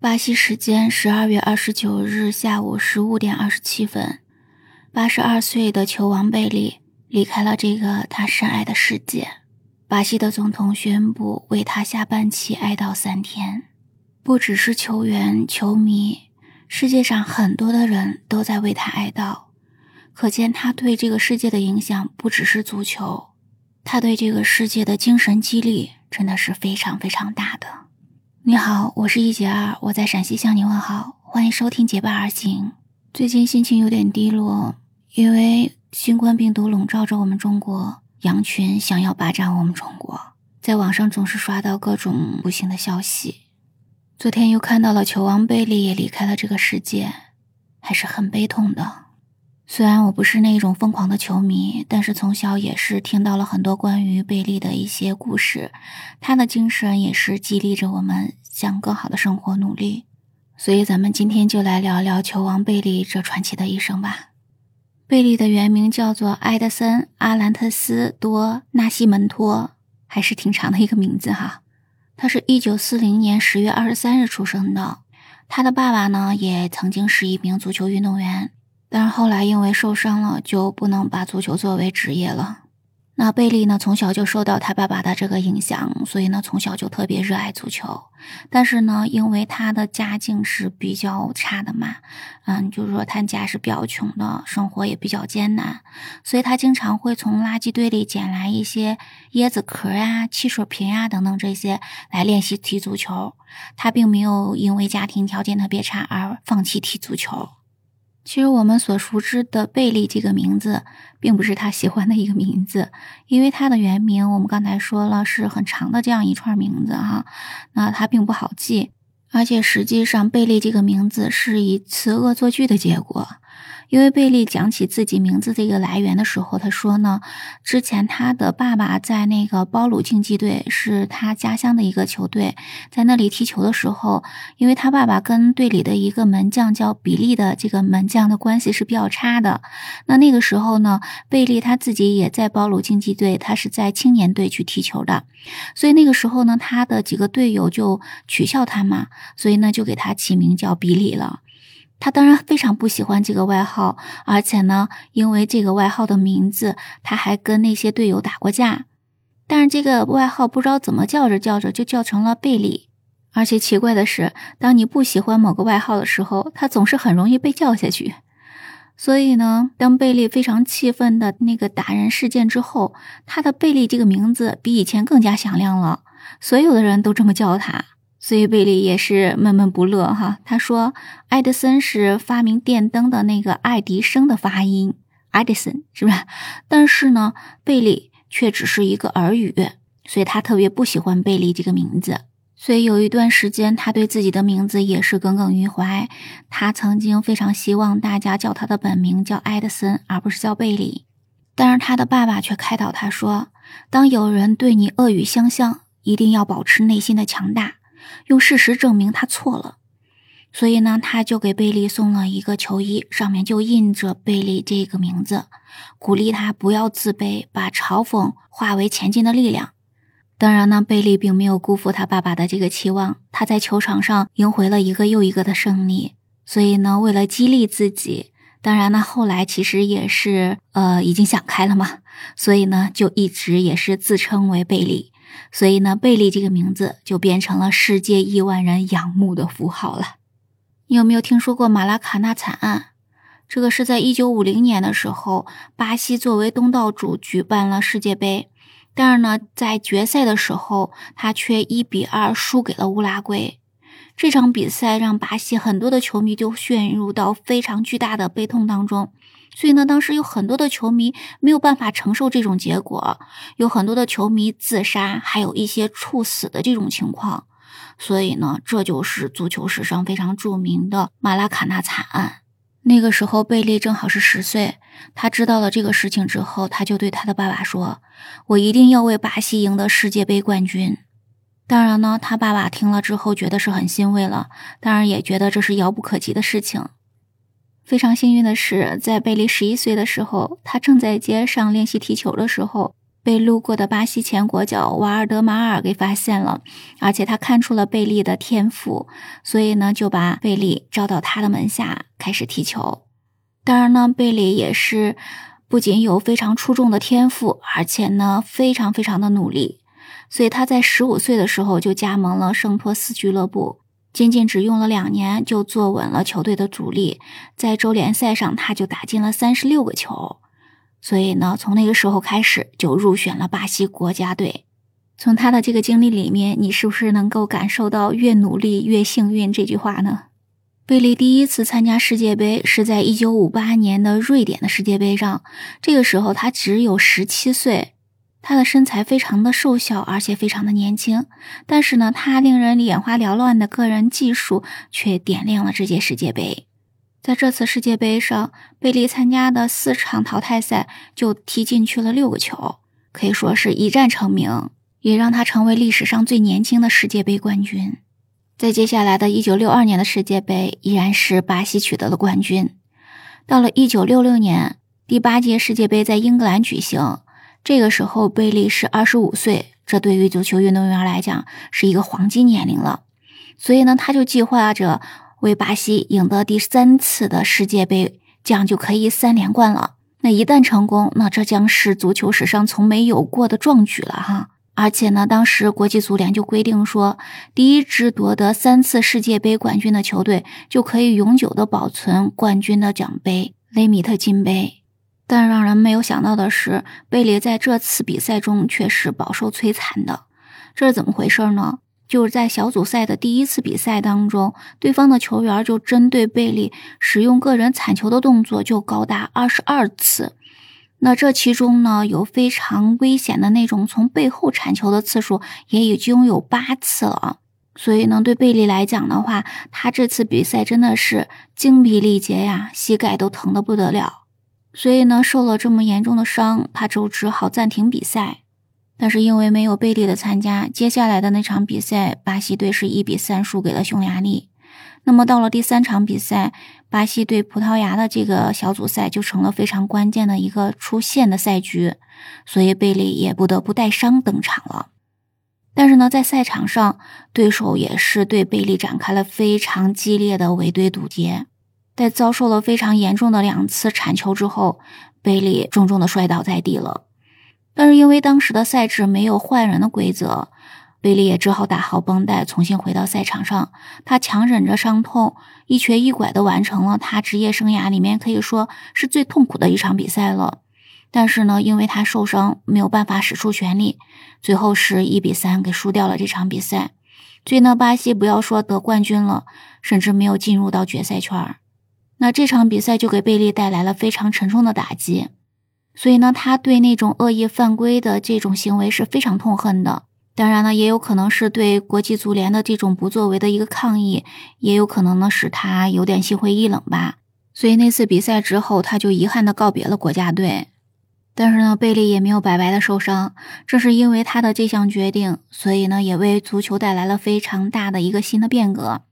巴西时间十二月二十九日下午十五点二十七分，八十二岁的球王贝利离开了这个他深爱的世界。巴西的总统宣布为他下半期哀悼三天。不只是球员、球迷，世界上很多的人都在为他哀悼。可见他对这个世界的影响不只是足球，他对这个世界的精神激励真的是非常非常大的。你好，我是一姐二，我在陕西向你问好，欢迎收听结伴而行。最近心情有点低落，因为新冠病毒笼罩着我们中国，羊群想要霸占我们中国，在网上总是刷到各种不幸的消息。昨天又看到了球王贝利也离开了这个世界，还是很悲痛的。虽然我不是那种疯狂的球迷，但是从小也是听到了很多关于贝利的一些故事，他的精神也是激励着我们向更好的生活努力。所以咱们今天就来聊聊球王贝利这传奇的一生吧。贝利的原名叫做埃德森·阿兰特斯·多纳西门托，还是挺长的一个名字哈。他是一九四零年十月二十三日出生的，他的爸爸呢也曾经是一名足球运动员。但是后来因为受伤了，就不能把足球作为职业了。那贝利呢，从小就受到他爸爸的这个影响，所以呢，从小就特别热爱足球。但是呢，因为他的家境是比较差的嘛，嗯，就是说他家是比较穷的，生活也比较艰难，所以他经常会从垃圾堆里捡来一些椰子壳呀、汽水瓶呀等等这些来练习踢足球。他并没有因为家庭条件特别差而放弃踢足球。其实我们所熟知的贝利这个名字，并不是他喜欢的一个名字，因为他的原名我们刚才说了是很长的这样一串名字哈，那他并不好记，而且实际上贝利这个名字是一次恶作剧的结果。因为贝利讲起自己名字这个来源的时候，他说呢，之前他的爸爸在那个包鲁竞技队，是他家乡的一个球队，在那里踢球的时候，因为他爸爸跟队里的一个门将叫比利的这个门将的关系是比较差的。那那个时候呢，贝利他自己也在包鲁竞技队，他是在青年队去踢球的，所以那个时候呢，他的几个队友就取笑他嘛，所以呢，就给他起名叫比利了。他当然非常不喜欢这个外号，而且呢，因为这个外号的名字，他还跟那些队友打过架。但是这个外号不知道怎么叫着叫着就叫成了贝利。而且奇怪的是，当你不喜欢某个外号的时候，他总是很容易被叫下去。所以呢，当贝利非常气愤的那个打人事件之后，他的贝利这个名字比以前更加响亮了，所有的人都这么叫他。所以贝利也是闷闷不乐哈。他说：“爱德森是发明电灯的那个爱迪生的发音，爱迪森是不是？但是呢，贝利却只是一个耳语，所以他特别不喜欢贝利这个名字。所以有一段时间，他对自己的名字也是耿耿于怀。他曾经非常希望大家叫他的本名叫爱德森，而不是叫贝利。但是他的爸爸却开导他说：当有人对你恶语相向，一定要保持内心的强大。”用事实证明他错了，所以呢，他就给贝利送了一个球衣，上面就印着贝利这个名字，鼓励他不要自卑，把嘲讽化为前进的力量。当然呢，贝利并没有辜负他爸爸的这个期望，他在球场上赢回了一个又一个的胜利。所以呢，为了激励自己，当然呢，后来其实也是呃已经想开了嘛，所以呢，就一直也是自称为贝利。所以呢，贝利这个名字就变成了世界亿万人仰慕的符号了。你有没有听说过马拉卡纳惨案？这个是在一九五零年的时候，巴西作为东道主举办了世界杯，但是呢，在决赛的时候，他却一比二输给了乌拉圭。这场比赛让巴西很多的球迷就陷入到非常巨大的悲痛当中。所以呢，当时有很多的球迷没有办法承受这种结果，有很多的球迷自杀，还有一些猝死的这种情况。所以呢，这就是足球史上非常著名的马拉卡纳惨案。那个时候，贝利正好是十岁。他知道了这个事情之后，他就对他的爸爸说：“我一定要为巴西赢得世界杯冠军。”当然呢，他爸爸听了之后觉得是很欣慰了，当然也觉得这是遥不可及的事情。非常幸运的是，在贝利十一岁的时候，他正在街上练习踢球的时候，被路过的巴西前国脚瓦尔德马尔给发现了，而且他看出了贝利的天赋，所以呢就把贝利招到他的门下开始踢球。当然呢，贝利也是不仅有非常出众的天赋，而且呢非常非常的努力，所以他在十五岁的时候就加盟了圣托斯俱乐部，仅仅只用了两年就坐稳了球队的主力，在周联赛上他就打进了三十六个球。所以呢，从那个时候开始就入选了巴西国家队。从他的这个经历里面，你是不是能够感受到“越努力越幸运”这句话呢？贝利第一次参加世界杯是在1958年的瑞典的世界杯上，这个时候他只有17岁，他的身材非常的瘦小，而且非常的年轻。但是呢，他令人眼花缭乱的个人技术却点亮了这届世界杯。在这次世界杯上，贝利参加的四场淘汰赛就踢进去了六个球，可以说是一战成名，也让他成为历史上最年轻的世界杯冠军。在接下来的一九六二年的世界杯，依然是巴西取得了冠军。到了一九六六年，第八届世界杯在英格兰举行，这个时候贝利是二十五岁，这对于足球运动员来讲是一个黄金年龄了，所以呢，他就计划着。为巴西赢得第三次的世界杯，这样就可以三连冠了。那一旦成功，那这将是足球史上从没有过的壮举了哈！而且呢，当时国际足联就规定说，第一支夺得三次世界杯冠军的球队就可以永久的保存冠军的奖杯——雷米特金杯。但让人没有想到的是，贝利在这次比赛中却是饱受摧残的。这是怎么回事呢？就是在小组赛的第一次比赛当中，对方的球员就针对贝利使用个人铲球的动作就高达二十二次。那这其中呢，有非常危险的那种从背后铲球的次数也已经有八次了。所以呢，对贝利来讲的话，他这次比赛真的是精疲力竭呀，膝盖都疼得不得了。所以呢，受了这么严重的伤，他就只好暂停比赛。但是因为没有贝利的参加，接下来的那场比赛，巴西队是一比三输给了匈牙利。那么到了第三场比赛，巴西对葡萄牙的这个小组赛就成了非常关键的一个出线的赛局，所以贝利也不得不带伤登场了。但是呢，在赛场上，对手也是对贝利展开了非常激烈的围追堵截，在遭受了非常严重的两次铲球之后，贝利重重的摔倒在地了。但是因为当时的赛制没有换人的规则，贝利也只好打好绷带，重新回到赛场上。他强忍着伤痛，一瘸一拐的完成了他职业生涯里面可以说是最痛苦的一场比赛了。但是呢，因为他受伤，没有办法使出全力，最后是一比三给输掉了这场比赛。所以呢，巴西不要说得冠军了，甚至没有进入到决赛圈。那这场比赛就给贝利带来了非常沉重的打击。所以呢，他对那种恶意犯规的这种行为是非常痛恨的。当然呢，也有可能是对国际足联的这种不作为的一个抗议，也有可能呢使他有点心灰意冷吧。所以那次比赛之后，他就遗憾的告别了国家队。但是呢，贝利也没有白白的受伤，正是因为他的这项决定，所以呢，也为足球带来了非常大的一个新的变革。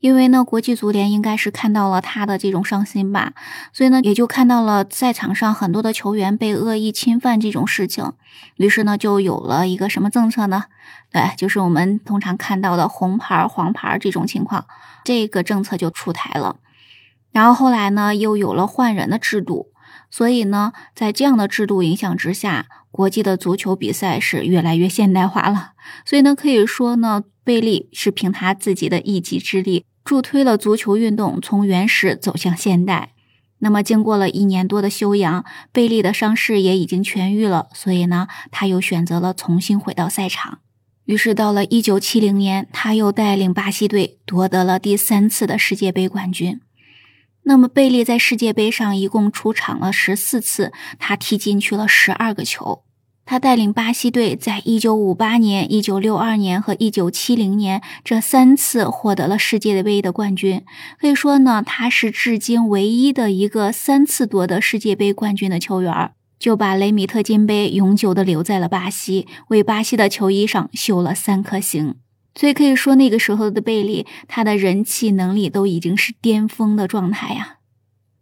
因为呢，国际足联应该是看到了他的这种伤心吧，所以呢，也就看到了赛场上很多的球员被恶意侵犯这种事情，于是呢，就有了一个什么政策呢？对，就是我们通常看到的红牌、黄牌这种情况，这个政策就出台了。然后后来呢，又有了换人的制度，所以呢，在这样的制度影响之下，国际的足球比赛是越来越现代化了。所以呢，可以说呢，贝利是凭他自己的一己之力。助推了足球运动从原始走向现代。那么，经过了一年多的休养，贝利的伤势也已经痊愈了，所以呢，他又选择了重新回到赛场。于是，到了一九七零年，他又带领巴西队夺得了第三次的世界杯冠军。那么，贝利在世界杯上一共出场了十四次，他踢进去了十二个球。他带领巴西队在1958年、1962年和1970年这三次获得了世界杯的冠军。可以说呢，他是至今唯一的一个三次夺得世界杯冠军的球员，就把雷米特金杯永久的留在了巴西，为巴西的球衣上绣了三颗星。所以可以说，那个时候的贝利，他的人气能力都已经是巅峰的状态呀。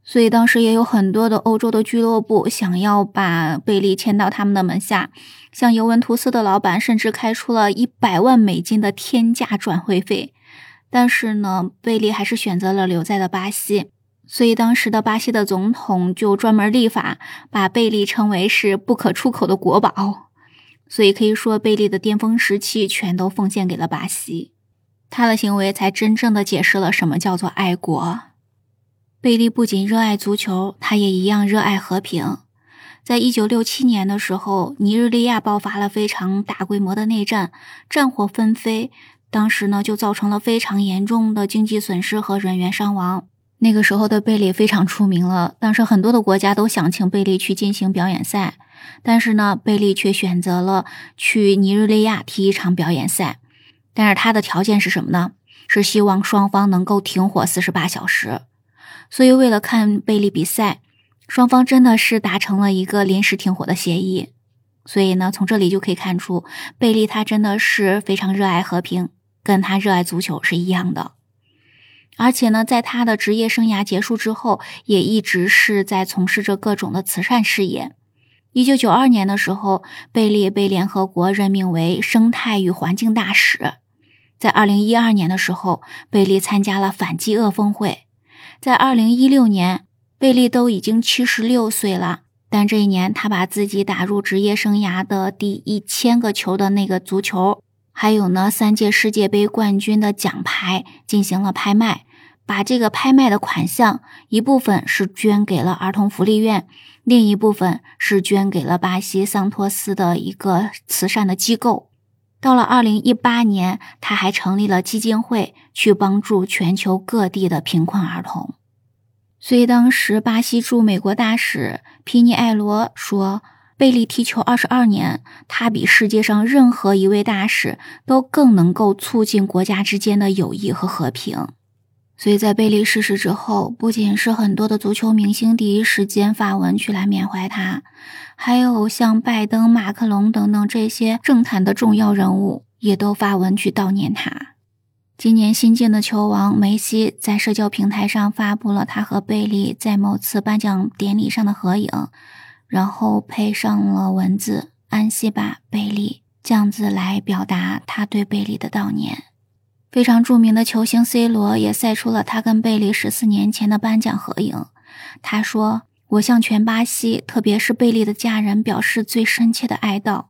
所以当时也有很多的欧洲的俱乐部想要把贝利签到他们的门下，像尤文图斯的老板甚至开出了一百万美金的天价转会费。但是呢，贝利还是选择了留在了巴西。所以当时的巴西的总统就专门立法，把贝利称为是不可出口的国宝。所以可以说，贝利的巅峰时期全都奉献给了巴西。他的行为才真正的解释了什么叫做爱国。贝利不仅热爱足球，他也一样热爱和平。在一九六七年的时候，尼日利亚爆发了非常大规模的内战，战火纷飞。当时呢，就造成了非常严重的经济损失和人员伤亡。那个时候的贝利非常出名了，当时很多的国家都想请贝利去进行表演赛，但是呢，贝利却选择了去尼日利亚踢一场表演赛。但是他的条件是什么呢？是希望双方能够停火四十八小时。所以，为了看贝利比赛，双方真的是达成了一个临时停火的协议。所以呢，从这里就可以看出，贝利他真的是非常热爱和平，跟他热爱足球是一样的。而且呢，在他的职业生涯结束之后，也一直是在从事着各种的慈善事业。一九九二年的时候，贝利被联合国任命为生态与环境大使。在二零一二年的时候，贝利参加了反饥饿峰会。在二零一六年，贝利都已经七十六岁了，但这一年他把自己打入职业生涯的第一千个球的那个足球，还有呢三届世界杯冠军的奖牌进行了拍卖，把这个拍卖的款项一部分是捐给了儿童福利院，另一部分是捐给了巴西桑托斯的一个慈善的机构。到了二零一八年，他还成立了基金会，去帮助全球各地的贫困儿童。所以当时巴西驻美国大使皮尼埃罗说：“贝利踢球二十二年，他比世界上任何一位大使都更能够促进国家之间的友谊和和平。”所以在贝利逝世之后，不仅是很多的足球明星第一时间发文去来缅怀他，还有像拜登、马克龙等等这些政坛的重要人物也都发文去悼念他。今年新晋的球王梅西在社交平台上发布了他和贝利在某次颁奖典礼上的合影，然后配上了文字“安息吧，贝利”，这样子来表达他对贝利的悼念。非常著名的球星 C 罗也晒出了他跟贝利十四年前的颁奖合影。他说：“我向全巴西，特别是贝利的家人表示最深切的哀悼，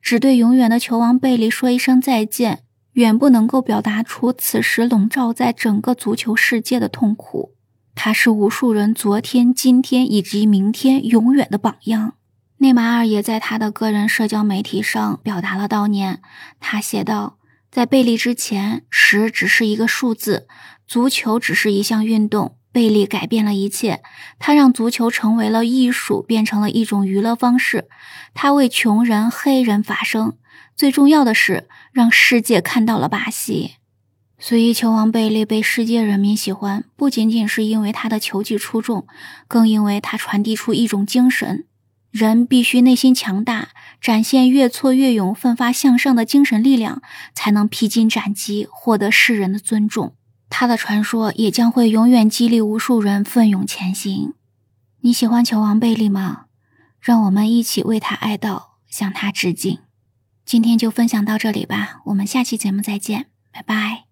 只对永远的球王贝利说一声再见，远不能够表达出此时笼罩在整个足球世界的痛苦。他是无数人昨天、今天以及明天永远的榜样。”内马尔也在他的个人社交媒体上表达了悼念。他写道。在贝利之前，十只是一个数字，足球只是一项运动。贝利改变了一切，他让足球成为了艺术，变成了一种娱乐方式。他为穷人、黑人发声，最重要的是让世界看到了巴西。所以，球王贝利被世界人民喜欢，不仅仅是因为他的球技出众，更因为他传递出一种精神。人必须内心强大，展现越挫越勇、奋发向上的精神力量，才能披荆斩棘，获得世人的尊重。他的传说也将会永远激励无数人奋勇前行。你喜欢球王贝利吗？让我们一起为他哀悼，向他致敬。今天就分享到这里吧，我们下期节目再见，拜拜。